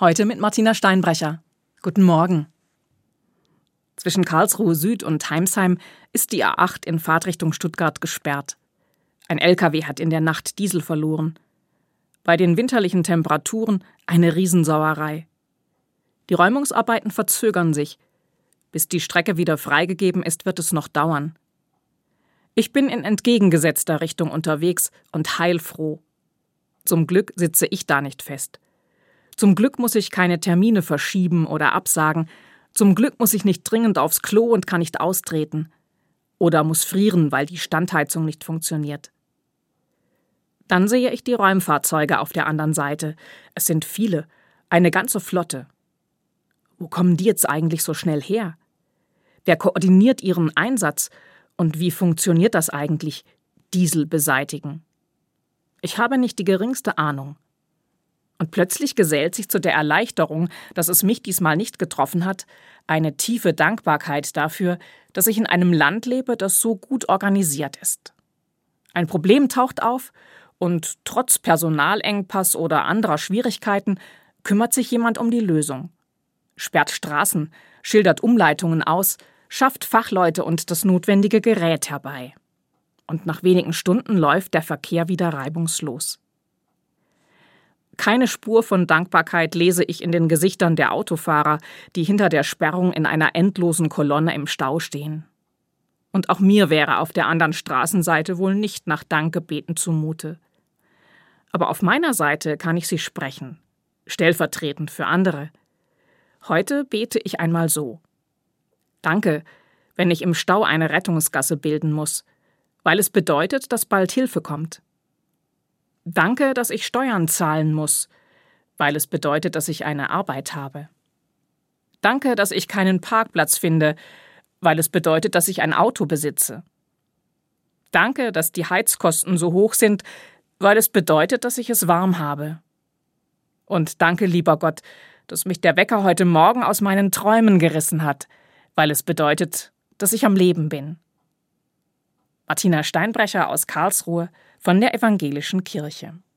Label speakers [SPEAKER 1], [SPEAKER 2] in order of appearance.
[SPEAKER 1] Heute mit Martina Steinbrecher. Guten Morgen. Zwischen Karlsruhe Süd und Heimsheim ist die A8 in Fahrtrichtung Stuttgart gesperrt. Ein LKW hat in der Nacht Diesel verloren. Bei den winterlichen Temperaturen eine Riesensauerei. Die Räumungsarbeiten verzögern sich. Bis die Strecke wieder freigegeben ist, wird es noch dauern. Ich bin in entgegengesetzter Richtung unterwegs und heilfroh. Zum Glück sitze ich da nicht fest. Zum Glück muss ich keine Termine verschieben oder absagen. Zum Glück muss ich nicht dringend aufs Klo und kann nicht austreten. Oder muss frieren, weil die Standheizung nicht funktioniert. Dann sehe ich die Räumfahrzeuge auf der anderen Seite. Es sind viele, eine ganze Flotte. Wo kommen die jetzt eigentlich so schnell her? Wer koordiniert ihren Einsatz? Und wie funktioniert das eigentlich? Diesel beseitigen. Ich habe nicht die geringste Ahnung. Und plötzlich gesellt sich zu der Erleichterung, dass es mich diesmal nicht getroffen hat, eine tiefe Dankbarkeit dafür, dass ich in einem Land lebe, das so gut organisiert ist. Ein Problem taucht auf, und trotz Personalengpass oder anderer Schwierigkeiten kümmert sich jemand um die Lösung. Sperrt Straßen, schildert Umleitungen aus, schafft Fachleute und das notwendige Gerät herbei. Und nach wenigen Stunden läuft der Verkehr wieder reibungslos. Keine Spur von Dankbarkeit lese ich in den Gesichtern der Autofahrer, die hinter der Sperrung in einer endlosen Kolonne im Stau stehen. Und auch mir wäre auf der anderen Straßenseite wohl nicht nach Dankgebeten zumute. Aber auf meiner Seite kann ich sie sprechen, stellvertretend für andere. Heute bete ich einmal so. Danke, wenn ich im Stau eine Rettungsgasse bilden muss, weil es bedeutet, dass bald Hilfe kommt. Danke, dass ich Steuern zahlen muss, weil es bedeutet, dass ich eine Arbeit habe. Danke, dass ich keinen Parkplatz finde, weil es bedeutet, dass ich ein Auto besitze. Danke, dass die Heizkosten so hoch sind, weil es bedeutet, dass ich es warm habe. Und danke, lieber Gott, dass mich der Wecker heute Morgen aus meinen Träumen gerissen hat, weil es bedeutet, dass ich am Leben bin. Martina Steinbrecher aus Karlsruhe von der Evangelischen Kirche.